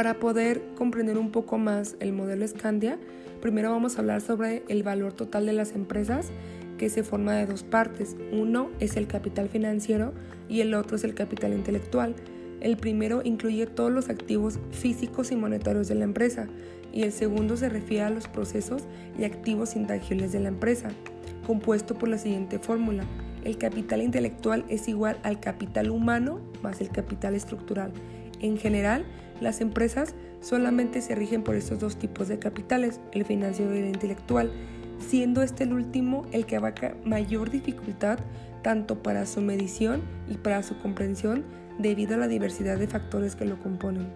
Para poder comprender un poco más el modelo Scandia, primero vamos a hablar sobre el valor total de las empresas que se forma de dos partes. Uno es el capital financiero y el otro es el capital intelectual. El primero incluye todos los activos físicos y monetarios de la empresa y el segundo se refiere a los procesos y activos intangibles de la empresa, compuesto por la siguiente fórmula. El capital intelectual es igual al capital humano más el capital estructural. En general, las empresas solamente se rigen por estos dos tipos de capitales, el financiero y el intelectual, siendo este el último el que abarca mayor dificultad tanto para su medición y para su comprensión debido a la diversidad de factores que lo componen.